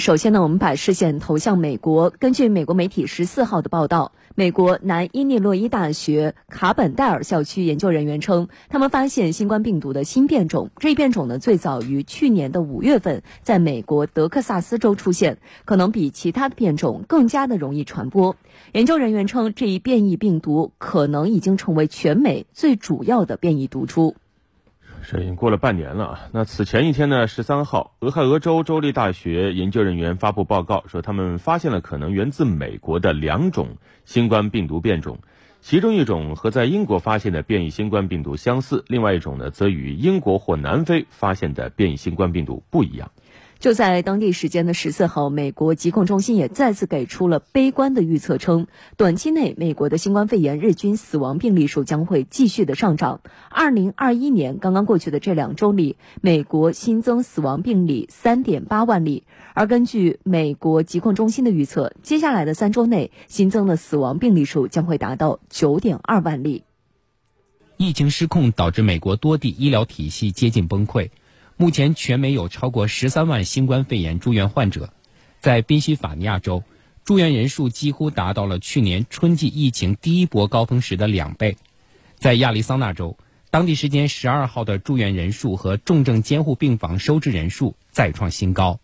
首先呢，我们把视线投向美国。根据美国媒体十四号的报道，美国南伊利诺伊大学卡本戴尔校区研究人员称，他们发现新冠病毒的新变种。这一变种呢，最早于去年的五月份在美国德克萨斯州出现，可能比其他的变种更加的容易传播。研究人员称，这一变异病毒可能已经成为全美最主要的变异毒株。这已经过了半年了啊！那此前一天呢，十三号，俄亥俄州州立大学研究人员发布报告说，他们发现了可能源自美国的两种新冠病毒变种，其中一种和在英国发现的变异新冠病毒相似，另外一种呢，则与英国或南非发现的变异新冠病毒不一样。就在当地时间的十四号，美国疾控中心也再次给出了悲观的预测，称短期内美国的新冠肺炎日均死亡病例数将会继续的上涨。二零二一年刚刚过去的这两周里，美国新增死亡病例三点八万例，而根据美国疾控中心的预测，接下来的三周内新增的死亡病例数将会达到九点二万例。疫情失控导致美国多地医疗体系接近崩溃。目前，全美有超过十三万新冠肺炎住院患者，在宾夕法尼亚州，住院人数几乎达到了去年春季疫情第一波高峰时的两倍。在亚利桑那州，当地时间十二号的住院人数和重症监护病房收治人数再创新高。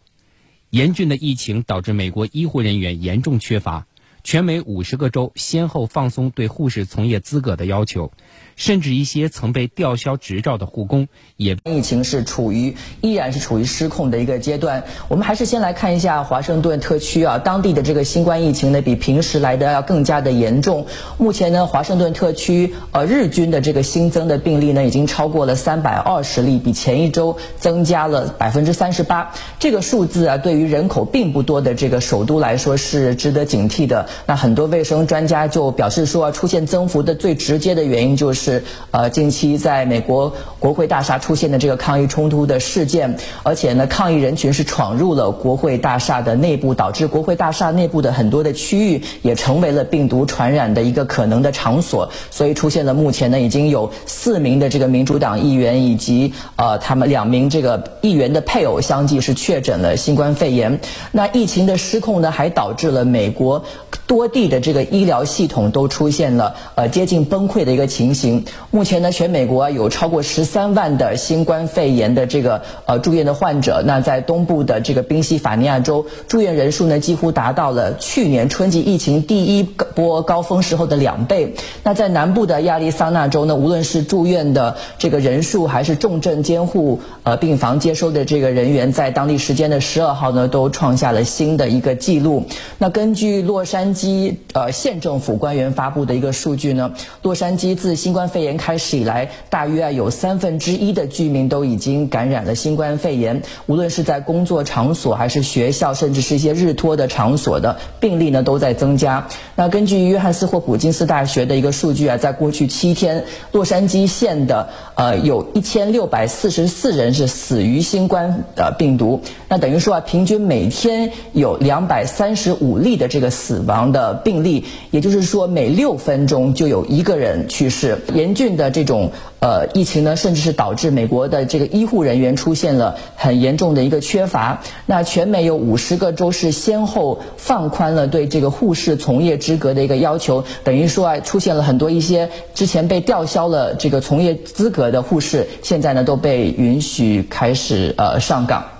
严峻的疫情导致美国医护人员严重缺乏。全美五十个州先后放松对护士从业资格的要求，甚至一些曾被吊销执照的护工也。疫情是处于依然是处于失控的一个阶段。我们还是先来看一下华盛顿特区啊，当地的这个新冠疫情呢比平时来的要更加的严重。目前呢，华盛顿特区呃日均的这个新增的病例呢已经超过了三百二十例，比前一周增加了百分之三十八。这个数字啊，对于人口并不多的这个首都来说是值得警惕的。那很多卫生专家就表示说，出现增幅的最直接的原因就是，呃，近期在美国国会大厦出现的这个抗议冲突的事件，而且呢，抗议人群是闯入了国会大厦的内部，导致国会大厦内部的很多的区域也成为了病毒传染的一个可能的场所，所以出现了目前呢已经有四名的这个民主党议员以及呃他们两名这个议员的配偶相继是确诊了新冠肺炎。那疫情的失控呢，还导致了美国。多地的这个医疗系统都出现了呃接近崩溃的一个情形。目前呢，全美国有超过十三万的新冠肺炎的这个呃住院的患者。那在东部的这个宾夕法尼亚州，住院人数呢几乎达到了去年春季疫情第一波高峰时候的两倍。那在南部的亚利桑那州呢，无论是住院的这个人数，还是重症监护呃病房接收的这个人员，在当地时间的十二号呢，都创下了新的一个记录。那根据洛杉矶。基呃县政府官员发布的一个数据呢，洛杉矶自新冠肺炎开始以来，大约啊有三分之一的居民都已经感染了新冠肺炎。无论是在工作场所还是学校，甚至是一些日托的场所的病例呢，都在增加。那根据约翰斯霍普金斯大学的一个数据啊，在过去七天，洛杉矶县的呃有一千六百四十四人是死于新冠的病毒。那等于说啊，平均每天有两百三十五例的这个死亡的病例，也就是说每六分钟就有一个人去世。严峻的这种呃疫情呢，甚至是导致美国的这个医护人员出现了很严重的一个缺乏。那全美有五十个州是先后放宽了对这个护士从业资格的一个要求，等于说啊，出现了很多一些之前被吊销了这个从业资格的护士，现在呢都被允许开始呃上岗。